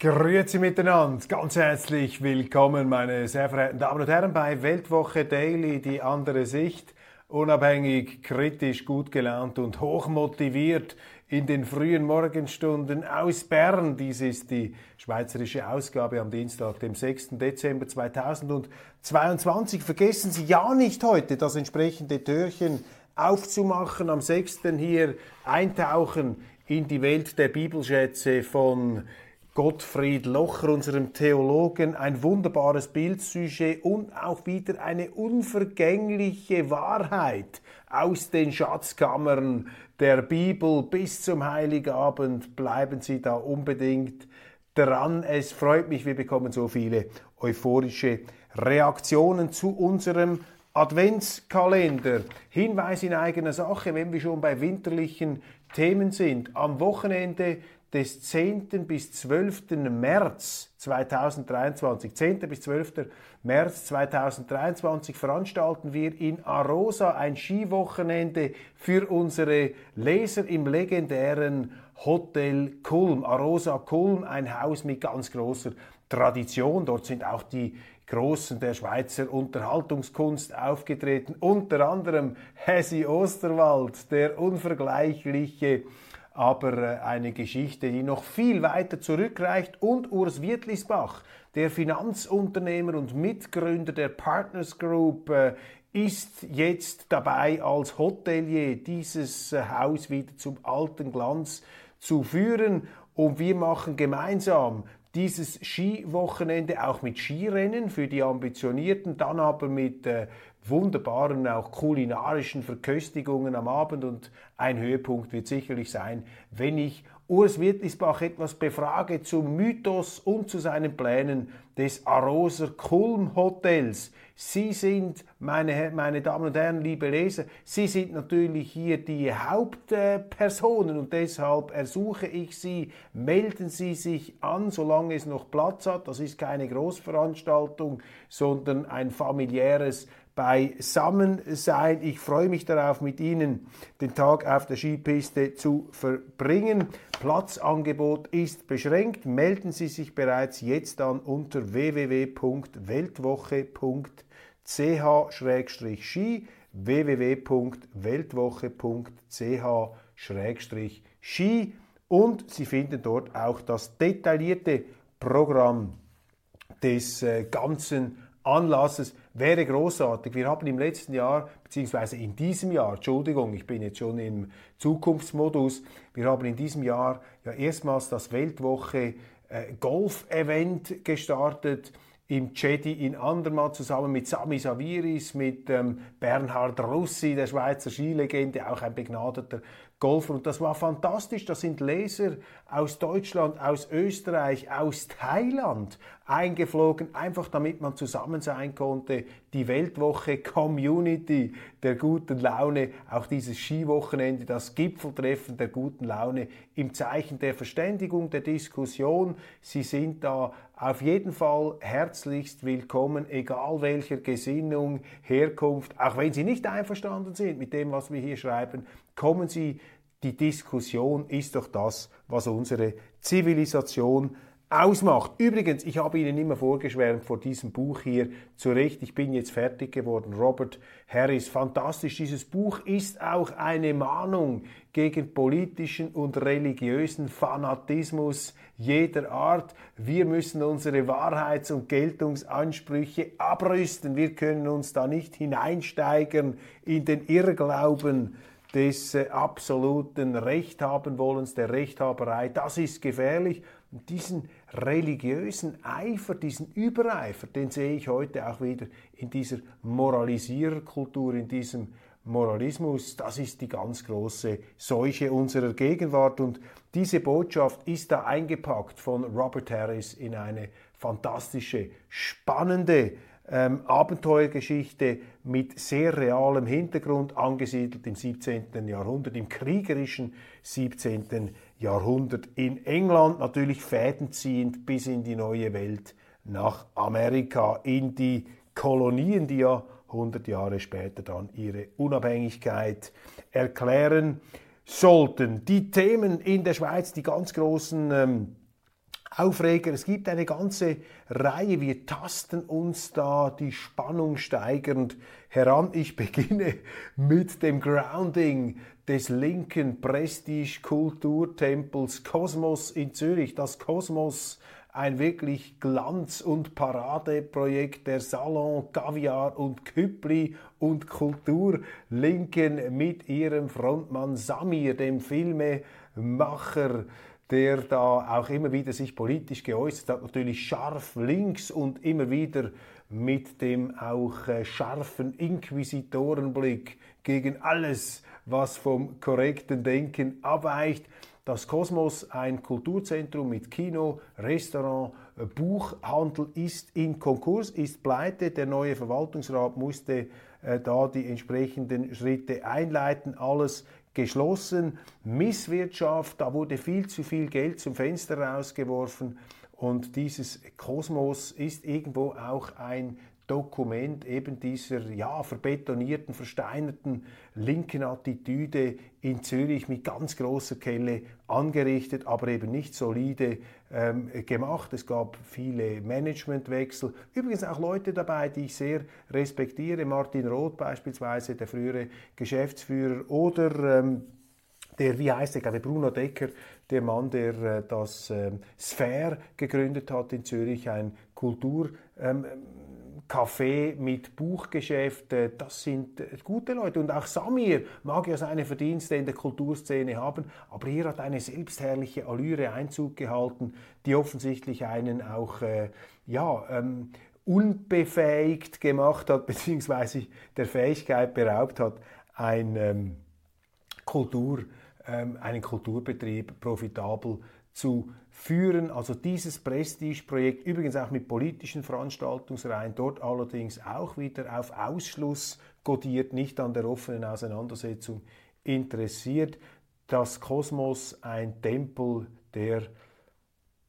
Grüezi miteinander, ganz herzlich willkommen, meine sehr verehrten Damen und Herren, bei Weltwoche Daily, die andere Sicht. Unabhängig, kritisch, gut gelaunt und hochmotiviert in den frühen Morgenstunden aus Bern. Dies ist die schweizerische Ausgabe am Dienstag, dem 6. Dezember 2022. Vergessen Sie ja nicht heute das entsprechende Türchen aufzumachen. Am 6. hier eintauchen in die Welt der Bibelschätze von Gottfried Locher, unserem Theologen, ein wunderbares Bildsujet und auch wieder eine unvergängliche Wahrheit aus den Schatzkammern der Bibel bis zum Heiligabend. Bleiben Sie da unbedingt dran. Es freut mich, wir bekommen so viele euphorische Reaktionen zu unserem Adventskalender. Hinweis in eigener Sache, wenn wir schon bei winterlichen Themen sind. Am Wochenende des 10. bis 12. März 2023, 10. bis 12. März 2023 veranstalten wir in Arosa ein Skiwochenende für unsere Leser im legendären Hotel Kulm. Arosa Kulm, ein Haus mit ganz großer Tradition. Dort sind auch die Großen der Schweizer Unterhaltungskunst aufgetreten, unter anderem Hesi Osterwald, der unvergleichliche aber äh, eine Geschichte, die noch viel weiter zurückreicht. Und Urs Wittlisbach, der Finanzunternehmer und Mitgründer der Partners Group, äh, ist jetzt dabei, als Hotelier dieses äh, Haus wieder zum alten Glanz zu führen. Und wir machen gemeinsam dieses Skiwochenende auch mit Skirennen für die Ambitionierten, dann aber mit äh, wunderbaren, auch kulinarischen Verköstigungen am Abend und ein Höhepunkt wird sicherlich sein, wenn ich Urs Wittlisbach etwas befrage zum Mythos und zu seinen Plänen des Aroser Kulm Hotels. Sie sind, meine, meine Damen und Herren, liebe Leser, Sie sind natürlich hier die Hauptpersonen und deshalb ersuche ich Sie, melden Sie sich an, solange es noch Platz hat. Das ist keine Großveranstaltung, sondern ein familiäres beisammen sein. Ich freue mich darauf, mit Ihnen den Tag auf der Skipiste zu verbringen. Platzangebot ist beschränkt. Melden Sie sich bereits jetzt an unter www.weltwoche.ch-ski www.weltwoche.ch-ski und Sie finden dort auch das detaillierte Programm des äh, ganzen Anlasses wäre großartig. Wir haben im letzten Jahr, beziehungsweise in diesem Jahr, Entschuldigung, ich bin jetzt schon im Zukunftsmodus, wir haben in diesem Jahr ja erstmals das Weltwoche äh, Golf-Event gestartet im Jedi in Andermatt zusammen mit Sami Saviris, mit ähm, Bernhard Russi, der Schweizer Skilegende, auch ein begnadeter Golfer. Und das war fantastisch. Da sind Leser aus Deutschland, aus Österreich, aus Thailand eingeflogen, einfach damit man zusammen sein konnte. Die Weltwoche Community der guten Laune, auch dieses Skiwochenende, das Gipfeltreffen der guten Laune im Zeichen der Verständigung, der Diskussion. Sie sind da auf jeden Fall herzlichst willkommen, egal welcher Gesinnung, Herkunft, auch wenn Sie nicht einverstanden sind mit dem, was wir hier schreiben, kommen Sie die Diskussion ist doch das, was unsere Zivilisation ausmacht. Übrigens, ich habe Ihnen immer vorgeschwärmt vor diesem Buch hier. Zu Recht, ich bin jetzt fertig geworden. Robert Harris, fantastisch. Dieses Buch ist auch eine Mahnung gegen politischen und religiösen Fanatismus jeder Art. Wir müssen unsere Wahrheits- und Geltungsansprüche abrüsten. Wir können uns da nicht hineinsteigern in den Irrglauben des absoluten Rechthabenwollens, der Rechthaberei. Das ist gefährlich. Und diesen religiösen Eifer, diesen Übereifer, den sehe ich heute auch wieder in dieser Moralisiererkultur, in diesem Moralismus, das ist die ganz große Seuche unserer Gegenwart und diese Botschaft ist da eingepackt von Robert Harris in eine fantastische, spannende ähm, Abenteuergeschichte mit sehr realem Hintergrund, angesiedelt im 17. Jahrhundert, im kriegerischen 17. Jahrhundert in England, natürlich fädenziehend bis in die neue Welt nach Amerika, in die Kolonien, die ja 100 Jahre später dann ihre Unabhängigkeit erklären sollten. Die Themen in der Schweiz, die ganz großen ähm, Aufreger. Es gibt eine ganze Reihe. Wir tasten uns da die Spannung steigernd heran. Ich beginne mit dem Grounding des linken Prestige-Kulturtempels Kosmos in Zürich. Das Kosmos ein wirklich Glanz- und Paradeprojekt der Salon, Kaviar und Küppli und Kulturlinken mit ihrem Frontmann Samir, dem Filmemacher, der da auch immer wieder sich politisch geäußert hat, natürlich scharf links und immer wieder mit dem auch äh, scharfen Inquisitorenblick gegen alles, was vom korrekten Denken abweicht. Das Kosmos, ein Kulturzentrum mit Kino, Restaurant, äh, Buchhandel, ist in Konkurs, ist pleite. Der neue Verwaltungsrat musste äh, da die entsprechenden Schritte einleiten. Alles geschlossen. Misswirtschaft, da wurde viel zu viel Geld zum Fenster rausgeworfen. Und dieses Kosmos ist irgendwo auch ein Dokument eben dieser ja, verbetonierten, versteinerten linken Attitüde in Zürich mit ganz großer Kelle angerichtet, aber eben nicht solide ähm, gemacht. Es gab viele Managementwechsel. Übrigens auch Leute dabei, die ich sehr respektiere. Martin Roth beispielsweise, der frühere Geschäftsführer, oder ähm, der, wie heißt der, Bruno Decker, der Mann, der äh, das ähm, Sphere gegründet hat in Zürich, ein Kultur. Ähm, Café mit Buchgeschäft, das sind äh, gute Leute. Und auch Samir mag ja seine Verdienste in der Kulturszene haben, aber hier hat eine selbstherrliche Allüre Einzug gehalten, die offensichtlich einen auch, äh, ja, ähm, unbefähigt gemacht hat, beziehungsweise der Fähigkeit beraubt hat, ein ähm, Kultur, ähm, einen Kulturbetrieb profitabel zu führen. Also dieses Prestigeprojekt, übrigens auch mit politischen Veranstaltungsreihen, dort allerdings auch wieder auf Ausschluss kodiert, nicht an der offenen Auseinandersetzung interessiert. Das Kosmos ein Tempel der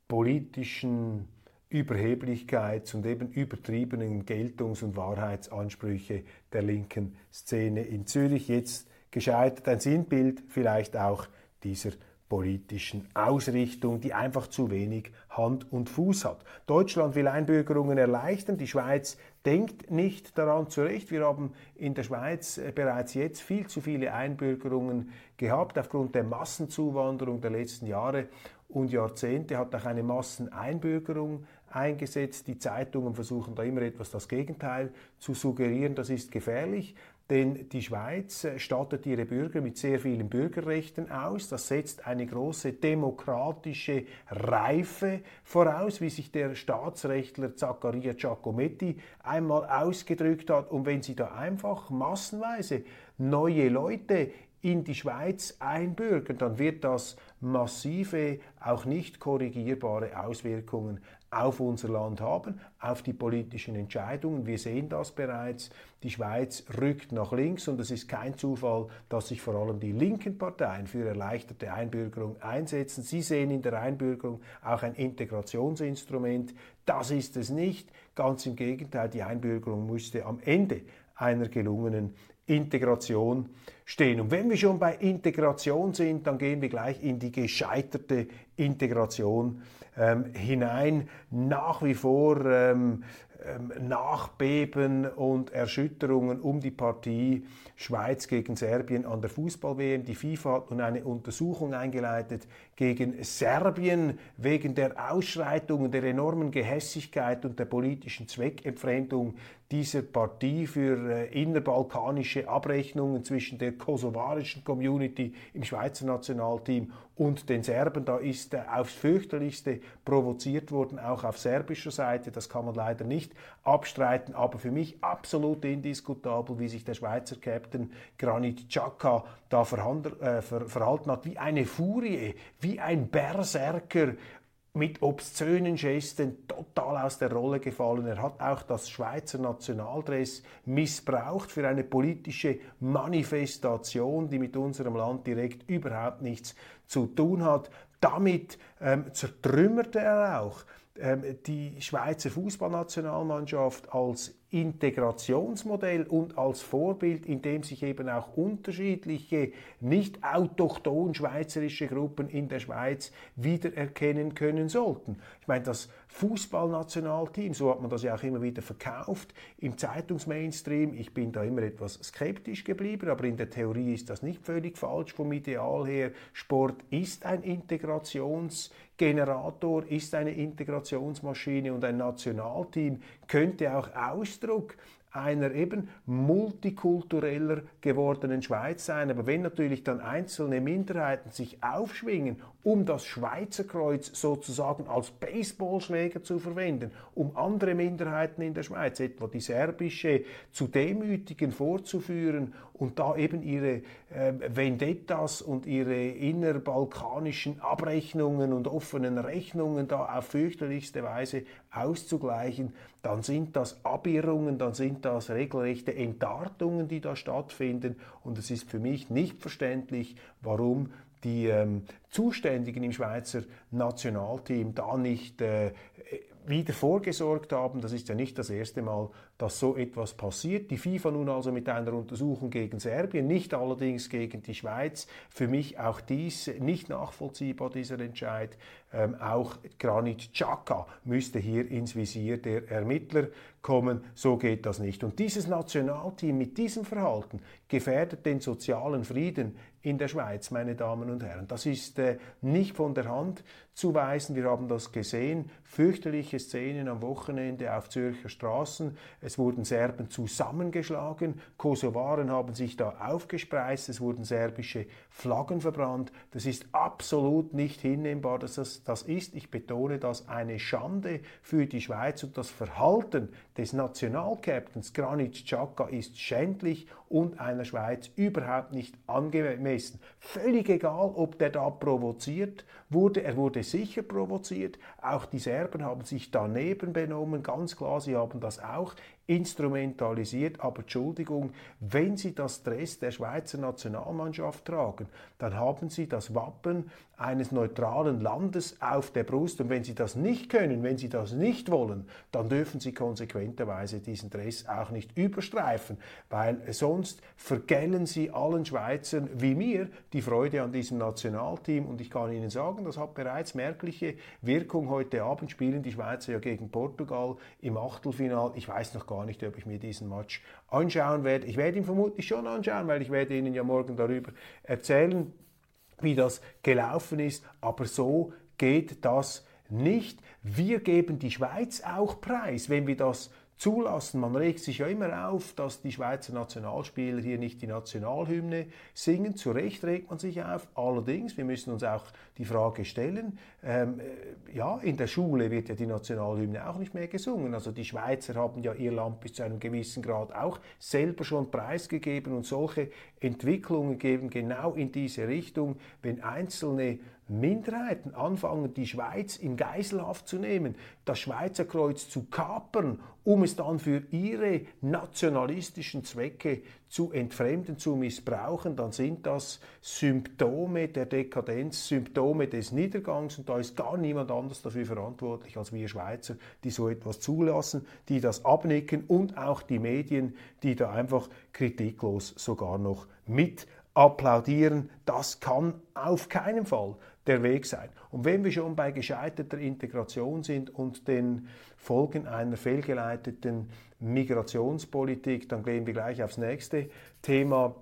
politischen Überheblichkeits- und eben übertriebenen Geltungs- und Wahrheitsansprüche der linken Szene in Zürich. Jetzt gescheitert ein Sinnbild vielleicht auch dieser politischen Ausrichtung, die einfach zu wenig Hand und Fuß hat. Deutschland will Einbürgerungen erleichtern, die Schweiz denkt nicht daran zurecht. Wir haben in der Schweiz äh, bereits jetzt viel zu viele Einbürgerungen gehabt aufgrund der Massenzuwanderung der letzten Jahre und Jahrzehnte hat auch eine Masseneinbürgerung eingesetzt. Die Zeitungen versuchen da immer etwas das Gegenteil zu suggerieren. Das ist gefährlich. Denn die Schweiz äh, stattet ihre Bürger mit sehr vielen Bürgerrechten aus. Das setzt eine große demokratische Reife voraus, wie sich der Staatsrechtler Zaccaria Giacometti einmal ausgedrückt hat. Und wenn Sie da einfach massenweise neue Leute in die Schweiz einbürgern, dann wird das massive, auch nicht korrigierbare Auswirkungen auf unser Land haben, auf die politischen Entscheidungen. Wir sehen das bereits. Die Schweiz rückt nach links und es ist kein Zufall, dass sich vor allem die linken Parteien für erleichterte Einbürgerung einsetzen. Sie sehen in der Einbürgerung auch ein Integrationsinstrument. Das ist es nicht. Ganz im Gegenteil, die Einbürgerung musste am Ende einer gelungenen Integration stehen. Und wenn wir schon bei Integration sind, dann gehen wir gleich in die gescheiterte Integration ähm, hinein. Nach wie vor ähm, ähm, Nachbeben und Erschütterungen um die Partie Schweiz gegen Serbien an der Fußball-WM. Die FIFA hat nun eine Untersuchung eingeleitet gegen Serbien wegen der Ausschreitungen, der enormen Gehässigkeit und der politischen Zweckentfremdung, dieser Partie für äh, innerbalkanische Abrechnungen zwischen der kosovarischen Community im Schweizer Nationalteam und den Serben. Da ist äh, aufs fürchterlichste provoziert worden, auch auf serbischer Seite. Das kann man leider nicht abstreiten, aber für mich absolut indiskutabel, wie sich der Schweizer Captain Granit Xhaka da äh, verhalten hat, wie eine Furie, wie ein Berserker mit obszönen Gesten total aus der Rolle gefallen. Er hat auch das Schweizer Nationaldress missbraucht für eine politische Manifestation, die mit unserem Land direkt überhaupt nichts zu tun hat. Damit ähm, zertrümmerte er auch ähm, die Schweizer Fußballnationalmannschaft als Integrationsmodell und als Vorbild, in dem sich eben auch unterschiedliche, nicht autochton schweizerische Gruppen in der Schweiz wiedererkennen können sollten. Ich meine, das Fußballnationalteam, so hat man das ja auch immer wieder verkauft im Zeitungsmainstream. Ich bin da immer etwas skeptisch geblieben, aber in der Theorie ist das nicht völlig falsch vom Ideal her. Sport ist ein Integrationsgenerator, ist eine Integrationsmaschine und ein Nationalteam könnte auch Ausdruck einer eben multikultureller gewordenen Schweiz sein. Aber wenn natürlich dann einzelne Minderheiten sich aufschwingen, um das Schweizer Kreuz sozusagen als Baseballschläger zu verwenden, um andere Minderheiten in der Schweiz, etwa die serbische, zu demütigen, vorzuführen und da eben ihre äh, Vendettas und ihre innerbalkanischen Abrechnungen und offenen Rechnungen da auf fürchterlichste Weise auszugleichen, dann sind das Abirrungen, dann sind das regelrechte Entartungen, die da stattfinden. Und es ist für mich nicht verständlich, warum die ähm, Zuständigen im Schweizer Nationalteam da nicht äh, wieder vorgesorgt haben. Das ist ja nicht das erste Mal, dass so etwas passiert. Die FIFA nun also mit einer Untersuchung gegen Serbien, nicht allerdings gegen die Schweiz. Für mich auch dies nicht nachvollziehbar, dieser Entscheid. Ähm, auch Granit Xhaka müsste hier ins Visier der Ermittler kommen. So geht das nicht. Und dieses Nationalteam mit diesem Verhalten gefährdet den sozialen Frieden in der Schweiz, meine Damen und Herren. Das ist äh, nicht von der Hand zu weisen. Wir haben das gesehen. Fürchterliche Szenen am Wochenende auf Zürcher Straßen. Es wurden Serben zusammengeschlagen. Kosovaren haben sich da aufgespreist. Es wurden serbische Flaggen verbrannt. Das ist absolut nicht hinnehmbar, das, das ist. Ich betone das eine Schande für die Schweiz und das Verhalten des Nationalkapitans Granit Xhaka ist schändlich und einer Schweiz überhaupt nicht angemessen. Völlig egal, ob der da provoziert wurde, er wurde sicher provoziert, auch die Serben haben sich daneben benommen, ganz klar, sie haben das auch instrumentalisiert. Aber Entschuldigung, wenn Sie das Dress der Schweizer Nationalmannschaft tragen, dann haben Sie das Wappen eines neutralen Landes auf der Brust. Und wenn Sie das nicht können, wenn Sie das nicht wollen, dann dürfen Sie konsequenterweise diesen Dress auch nicht überstreifen, weil sonst vergällen Sie allen Schweizern wie mir die Freude an diesem Nationalteam. Und ich kann Ihnen sagen, das hat bereits merkliche Wirkung. Heute Abend spielen die Schweizer ja gegen Portugal im Achtelfinal. Ich weiß noch gar gar nicht, ob ich mir diesen Match anschauen werde. Ich werde ihn vermutlich schon anschauen, weil ich werde Ihnen ja morgen darüber erzählen, wie das gelaufen ist. Aber so geht das nicht. Wir geben die Schweiz auch preis, wenn wir das zulassen. Man regt sich ja immer auf, dass die Schweizer Nationalspieler hier nicht die Nationalhymne singen. Zu Recht regt man sich auf. Allerdings, wir müssen uns auch die Frage stellen, ähm, äh, ja, in der Schule wird ja die Nationalhymne auch nicht mehr gesungen. Also die Schweizer haben ja ihr Land bis zu einem gewissen Grad auch selber schon preisgegeben und solche Entwicklungen gehen genau in diese Richtung, wenn einzelne Minderheiten anfangen, die Schweiz in Geiselhaft zu nehmen, das Schweizer Kreuz zu kapern, um es dann für ihre nationalistischen Zwecke zu entfremden, zu missbrauchen, dann sind das Symptome der Dekadenz, Symptome des Niedergangs und da ist gar niemand anders dafür verantwortlich als wir Schweizer, die so etwas zulassen, die das abnicken und auch die Medien, die da einfach kritiklos sogar noch mit applaudieren. Das kann auf keinen Fall der Weg sein. Und wenn wir schon bei gescheiterter Integration sind und den Folgen einer fehlgeleiteten Migrationspolitik, dann gehen wir gleich aufs nächste Thema.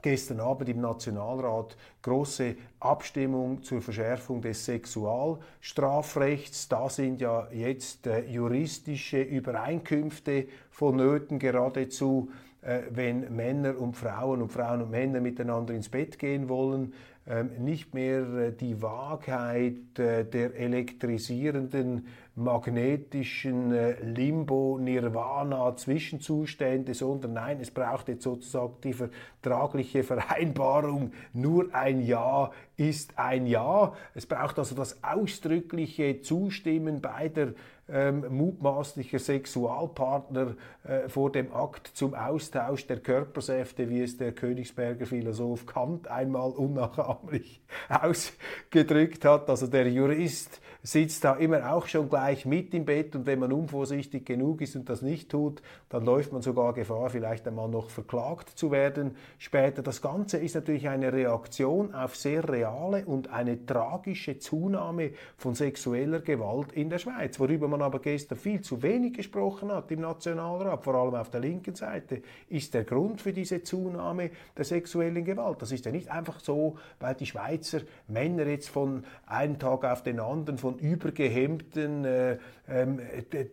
gestern Abend im Nationalrat große Abstimmung zur Verschärfung des Sexualstrafrechts. Da sind ja jetzt äh, juristische Übereinkünfte vonnöten, geradezu, äh, wenn Männer und Frauen und Frauen und Männer miteinander ins Bett gehen wollen. Ähm, nicht mehr äh, die Wahrheit äh, der elektrisierenden magnetischen äh, Limbo-Nirvana-Zwischenzustände, sondern nein, es braucht jetzt sozusagen die vertragliche Vereinbarung. Nur ein Ja ist ein Ja. Es braucht also das ausdrückliche Zustimmen beider ähm, mutmaßlicher Sexualpartner äh, vor dem Akt zum Austausch der Körpersäfte, wie es der Königsberger Philosoph Kant einmal unnachahmlich ausgedrückt hat. Also der Jurist sitzt da immer auch schon gleich mit im Bett und wenn man unvorsichtig genug ist und das nicht tut, dann läuft man sogar Gefahr, vielleicht einmal noch verklagt zu werden später. Das Ganze ist natürlich eine Reaktion auf sehr reale und eine tragische Zunahme von sexueller Gewalt in der Schweiz, worüber man aber gestern viel zu wenig gesprochen hat im Nationalrat, vor allem auf der linken Seite, ist der Grund für diese Zunahme der sexuellen Gewalt. Das ist ja nicht einfach so, weil die Schweizer Männer jetzt von einem Tag auf den anderen von übergehemmten, äh, ähm,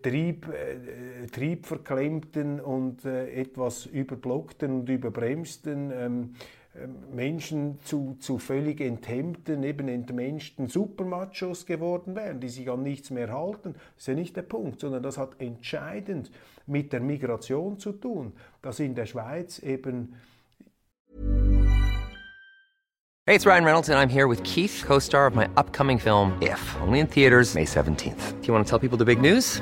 Trieb, äh, triebverklemmten und äh, etwas überblockten und überbremsten ähm, Menschen zu, zu völlig enthemmten, eben entmenschten Supermachos geworden wären, die sich an nichts mehr halten. Das ist ja nicht der Punkt, sondern das hat entscheidend mit der Migration zu tun, dass in der Schweiz eben Hey, it's Ryan Reynolds, and I'm here with Keith, co star of my upcoming film, If, only in theaters, May 17th. Do you want to tell people the big news?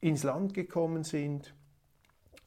ins Land gekommen sind,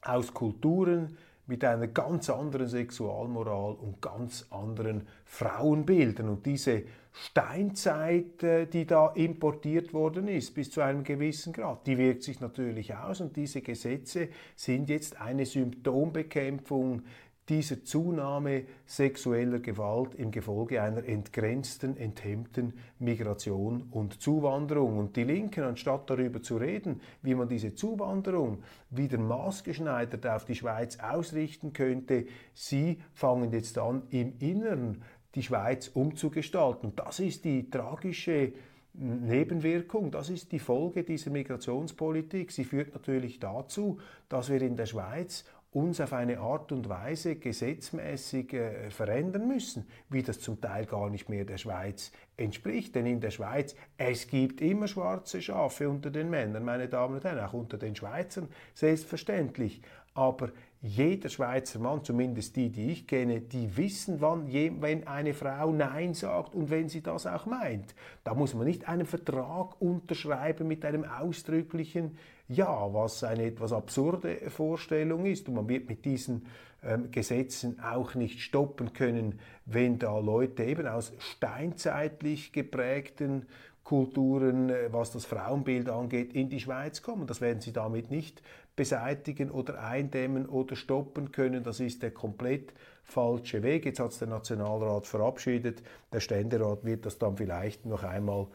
aus Kulturen mit einer ganz anderen Sexualmoral und ganz anderen Frauenbildern. Und diese Steinzeit, äh, die da importiert worden ist, bis zu einem gewissen Grad, die wirkt sich natürlich aus und diese Gesetze sind jetzt eine Symptombekämpfung dieser Zunahme sexueller Gewalt im Gefolge einer entgrenzten, enthemmten Migration und Zuwanderung. Und die Linken, anstatt darüber zu reden, wie man diese Zuwanderung wieder maßgeschneidert auf die Schweiz ausrichten könnte, sie fangen jetzt an, im Inneren die Schweiz umzugestalten. Das ist die tragische Nebenwirkung, das ist die Folge dieser Migrationspolitik. Sie führt natürlich dazu, dass wir in der Schweiz uns auf eine Art und Weise gesetzmäßig äh, verändern müssen, wie das zum Teil gar nicht mehr der Schweiz entspricht. Denn in der Schweiz, es gibt immer schwarze Schafe unter den Männern, meine Damen und Herren, auch unter den Schweizern, selbstverständlich. Aber jeder Schweizer Mann, zumindest die, die ich kenne, die wissen, wann, wenn eine Frau Nein sagt und wenn sie das auch meint. Da muss man nicht einen Vertrag unterschreiben mit einem ausdrücklichen Ja, was eine etwas absurde Vorstellung ist. Und man wird mit diesen ähm, Gesetzen auch nicht stoppen können, wenn da Leute eben aus steinzeitlich geprägten Kulturen, äh, was das Frauenbild angeht, in die Schweiz kommen. Das werden sie damit nicht beseitigen oder eindämmen oder stoppen können. Das ist der komplett falsche Weg. Jetzt hat es der Nationalrat verabschiedet. Der Ständerat wird das dann vielleicht noch einmal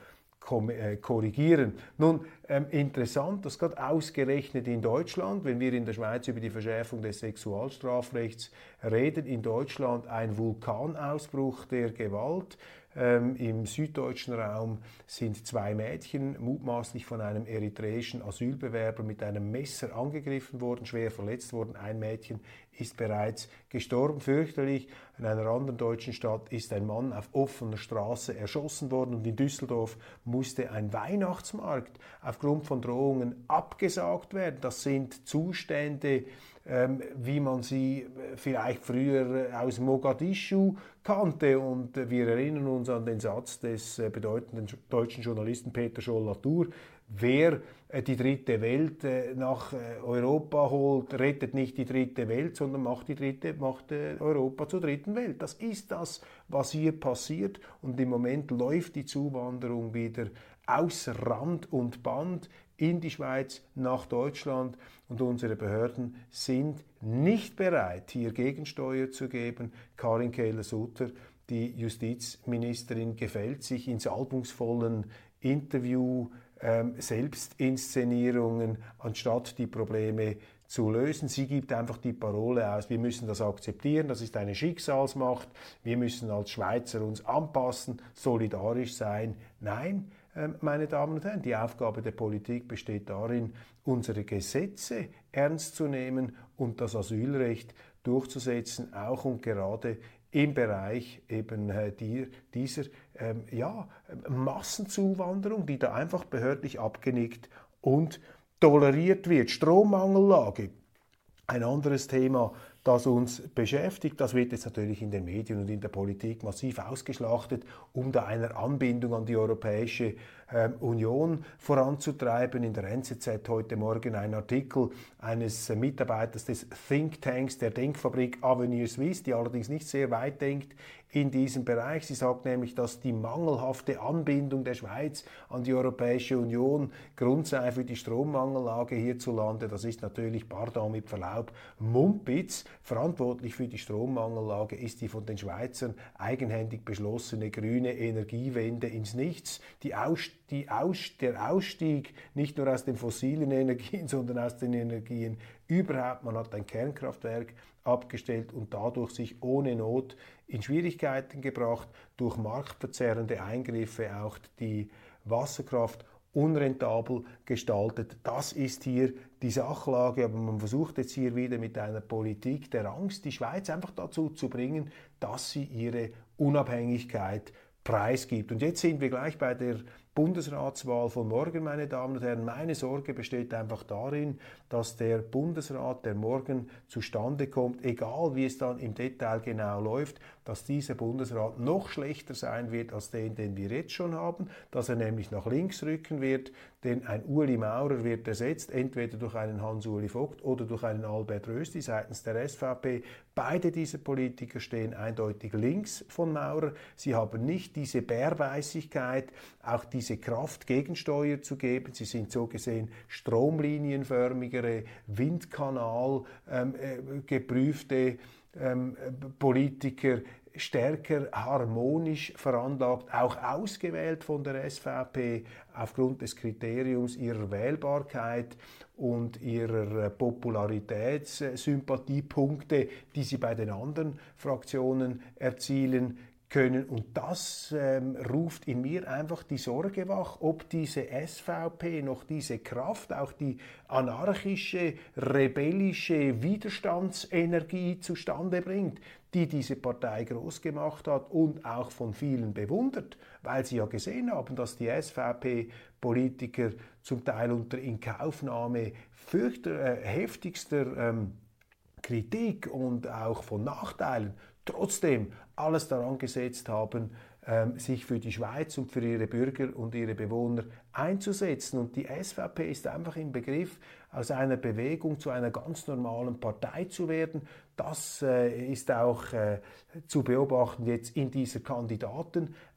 korrigieren. Nun, ähm, interessant, dass gerade ausgerechnet in Deutschland, wenn wir in der Schweiz über die Verschärfung des Sexualstrafrechts reden, in Deutschland ein Vulkanausbruch der Gewalt Ähm, Im süddeutschen Raum sind zwei Mädchen mutmaßlich von einem eritreischen Asylbewerber mit einem Messer angegriffen worden, schwer verletzt worden. Ein Mädchen ist bereits gestorben, fürchterlich. In einer anderen deutschen Stadt ist ein Mann auf offener Straße erschossen worden und in Düsseldorf musste ein Weihnachtsmarkt aufgrund von Drohungen abgesagt werden. Das sind Zustände, ähm, wie man sie äh, vielleicht früher aus Mogadischu kannte. Und äh, wir erinnern uns an den Satz des äh, bedeutenden deutschen Journalisten Peter Scholl-Latour, wer die dritte Welt nach Europa holt, rettet nicht die dritte Welt, sondern macht die dritte, macht Europa zur dritten Welt. Das ist das, was hier passiert. Und im Moment läuft die Zuwanderung wieder außer Rand und Band in die Schweiz, nach Deutschland und unsere Behörden sind nicht bereit, hier Gegensteuer zu geben. Karin Kehler-Sutter, die Justizministerin, gefällt sich in salbungsvollen Interview, Selbstinszenierungen, anstatt die Probleme zu lösen. Sie gibt einfach die Parole aus, wir müssen das akzeptieren, das ist eine Schicksalsmacht, wir müssen als Schweizer uns anpassen, solidarisch sein. Nein, ähm, meine Damen und Herren, die Aufgabe der Politik besteht darin, unsere Gesetze ernst zu nehmen und das Asylrecht durchzusetzen, auch und gerade im Bereich eben äh, die, dieser ähm, ja, Massenzuwanderung, die da einfach behördlich abgenickt und toleriert wird. Strommangellage, ein anderes Thema, das uns beschäftigt. Das wird jetzt natürlich in den Medien und in der Politik massiv ausgeschlachtet, um da einer Anbindung an die Europäische äh, Union voranzutreiben. In der NZZ heute Morgen ein Artikel eines Mitarbeiters des Thinktanks der Denkfabrik Avenir Suisse, die allerdings nicht sehr weit denkt in diesem Bereich. Sie sagt nämlich, dass die mangelhafte Anbindung der Schweiz an die Europäische Union Grund sei für die Strommangellage hierzulande. Das ist natürlich, pardon mit Verlaub, Mumpitz. Verantwortlich für die Strommangellage ist die von den Schweizern eigenhändig beschlossene grüne Energiewende ins Nichts. Die Aus, die aus, der Ausstieg nicht nur aus den fossilen Energien, sondern aus den Energien überhaupt. Man hat ein Kernkraftwerk abgestellt und dadurch sich ohne Not in Schwierigkeiten gebracht, durch marktverzerrende Eingriffe auch die Wasserkraft unrentabel gestaltet. Das ist hier die Sachlage, aber man versucht jetzt hier wieder mit einer Politik der Angst die Schweiz einfach dazu zu bringen, dass sie ihre Unabhängigkeit preisgibt. Und jetzt sind wir gleich bei der Bundesratswahl von morgen, meine Damen und Herren. Meine Sorge besteht einfach darin, dass der Bundesrat, der morgen zustande kommt, egal wie es dann im Detail genau läuft, dass dieser Bundesrat noch schlechter sein wird als den, den wir jetzt schon haben, dass er nämlich nach links rücken wird, denn ein Uli Maurer wird ersetzt, entweder durch einen Hans-Uli Vogt oder durch einen Albert Rösti seitens der SVP. Beide diese Politiker stehen eindeutig links von Maurer. Sie haben nicht diese Bärweißigkeit, auch diese Kraft, Gegensteuer zu geben. Sie sind so gesehen stromlinienförmigere, Windkanal ähm, äh, geprüfte ähm, Politiker, stärker harmonisch veranlagt, auch ausgewählt von der SVP aufgrund des Kriteriums ihrer Wählbarkeit und ihrer Popularitätssympathiepunkte, die sie bei den anderen Fraktionen erzielen können. Und das ähm, ruft in mir einfach die Sorge wach, ob diese SVP noch diese Kraft, auch die anarchische, rebellische Widerstandsenergie zustande bringt, die diese Partei groß gemacht hat und auch von vielen bewundert, weil sie ja gesehen haben, dass die SVP-Politiker zum Teil unter Inkaufnahme fürchter, äh, heftigster ähm, Kritik und auch von Nachteilen trotzdem alles daran gesetzt haben, ähm, sich für die Schweiz und für ihre Bürger und ihre Bewohner einzusetzen. Und die SVP ist einfach im Begriff, aus einer Bewegung zu einer ganz normalen Partei zu werden. Das äh, ist auch äh, zu beobachten jetzt in dieser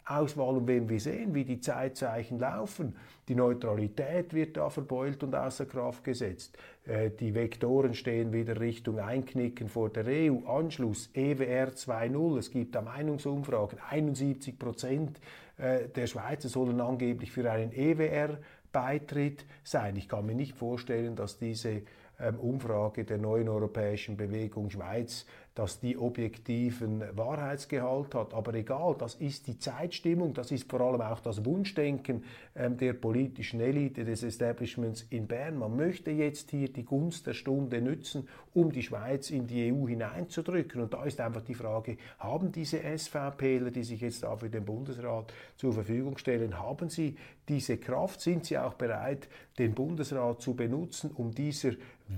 Kandidatenauswahl. Und wenn wir sehen, wie die Zeitzeichen laufen, die Neutralität wird da verbeult und außer Kraft gesetzt. Äh, die Vektoren stehen wieder Richtung Einknicken vor der EU. Anschluss EWR 2.0. Es gibt da Meinungsumfragen. 71 Prozent äh, der Schweizer sollen angeblich für einen EWR-Beitritt sein. Ich kann mir nicht vorstellen, dass diese ähm, Umfrage der neuen europäischen Bewegung Schweiz dass die objektiven Wahrheitsgehalt hat. Aber egal, das ist die Zeitstimmung, das ist vor allem auch das Wunschdenken der politischen Elite des Establishments in Bern. Man möchte jetzt hier die Gunst der Stunde nützen, um die Schweiz in die EU hineinzudrücken. Und da ist einfach die Frage, haben diese SVPler, die sich jetzt da für den Bundesrat zur Verfügung stellen, haben sie diese Kraft? Sind sie auch bereit, den Bundesrat zu benutzen, um dieser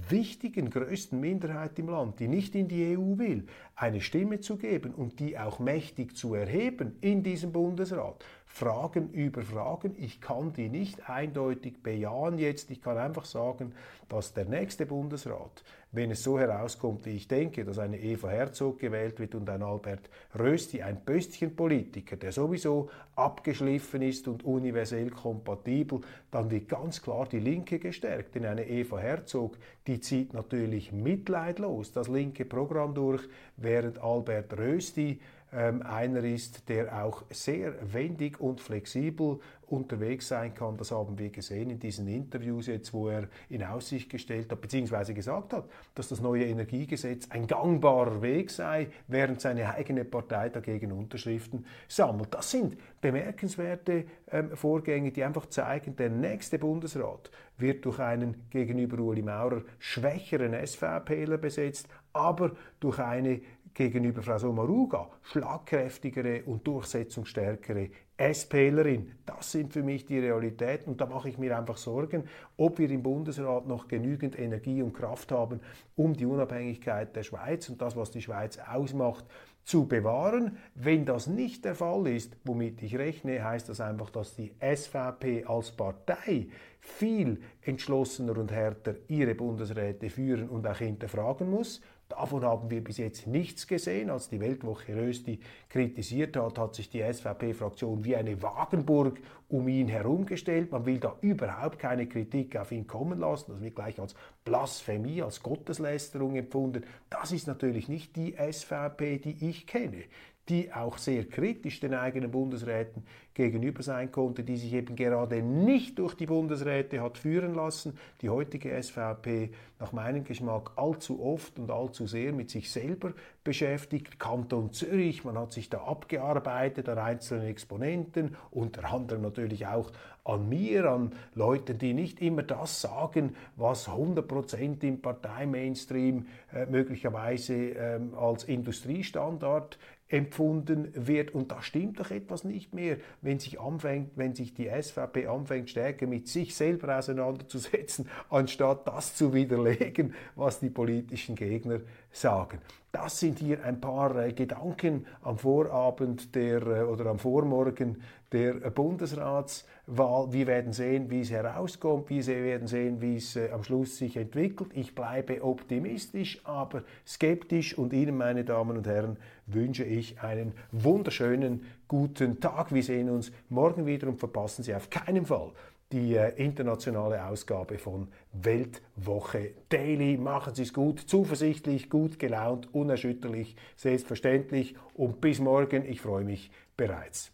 wichtigen, größten Minderheit im Land, die nicht in die EU will, eine Stimme zu geben und die auch mächtig zu erheben in diesem Bundesrat. Fragen über Fragen. Ich kann die nicht eindeutig bejahen jetzt. Ich kann einfach sagen, dass der nächste Bundesrat, wenn es so herauskommt, wie ich denke, dass eine Eva Herzog gewählt wird und ein Albert Rösti, ein Böstchenpolitiker, der sowieso abgeschliffen ist und universell kompatibel, dann wird ganz klar die Linke gestärkt. Denn eine Eva Herzog, die zieht natürlich mitleidlos das linke Programm durch, während Albert Rösti einer ist, der auch sehr wendig und flexibel unterwegs sein kann. Das haben wir gesehen in diesen Interviews jetzt, wo er in Aussicht gestellt hat, beziehungsweise gesagt hat, dass das neue Energiegesetz ein gangbarer Weg sei, während seine eigene Partei dagegen Unterschriften sammelt. Das sind bemerkenswerte ähm, Vorgänge, die einfach zeigen, der nächste Bundesrat wird durch einen gegenüber Uli Maurer schwächeren SVPler besetzt, aber durch eine gegenüber Frau Sommaruga schlagkräftigere und durchsetzungsstärkere SPlerin. Das sind für mich die Realitäten und da mache ich mir einfach Sorgen, ob wir im Bundesrat noch genügend Energie und Kraft haben, um die Unabhängigkeit der Schweiz und das, was die Schweiz ausmacht, zu bewahren. Wenn das nicht der Fall ist, womit ich rechne, heißt das einfach, dass die SVP als Partei viel entschlossener und härter ihre Bundesräte führen und auch hinterfragen muss. Davon haben wir bis jetzt nichts gesehen. Als die Weltwoche Rösti kritisiert hat, hat sich die SVP-Fraktion wie eine Wagenburg um ihn herumgestellt. Man will da überhaupt keine Kritik auf ihn kommen lassen. Das wird gleich als Blasphemie, als Gotteslästerung empfunden. Das ist natürlich nicht die SVP, die ich kenne die auch sehr kritisch den eigenen Bundesräten gegenüber sein konnte, die sich eben gerade nicht durch die Bundesräte hat führen lassen. Die heutige SVP nach meinem Geschmack allzu oft und allzu sehr mit sich selber beschäftigt. Kanton Zürich, man hat sich da abgearbeitet an einzelnen Exponenten, unter anderem natürlich auch an mir, an Leuten, die nicht immer das sagen, was 100% im Parteimainstream äh, möglicherweise ähm, als Industriestandard empfunden wird. Und da stimmt doch etwas nicht mehr, wenn sich, anfängt, wenn sich die SVP anfängt, stärker mit sich selber auseinanderzusetzen, anstatt das zu widerlegen, was die politischen Gegner sagen. Das sind hier ein paar äh, Gedanken am Vorabend der äh, oder am Vormorgen der Bundesratswahl. Wir werden sehen, wie es herauskommt. Wir werden sehen, wie es äh, am Schluss sich entwickelt. Ich bleibe optimistisch, aber skeptisch. Und Ihnen, meine Damen und Herren, wünsche ich einen wunderschönen guten Tag. Wir sehen uns morgen wieder und verpassen Sie auf keinen Fall die äh, internationale Ausgabe von Weltwoche Daily. Machen Sie es gut, zuversichtlich, gut gelaunt, unerschütterlich, selbstverständlich und bis morgen. Ich freue mich bereits.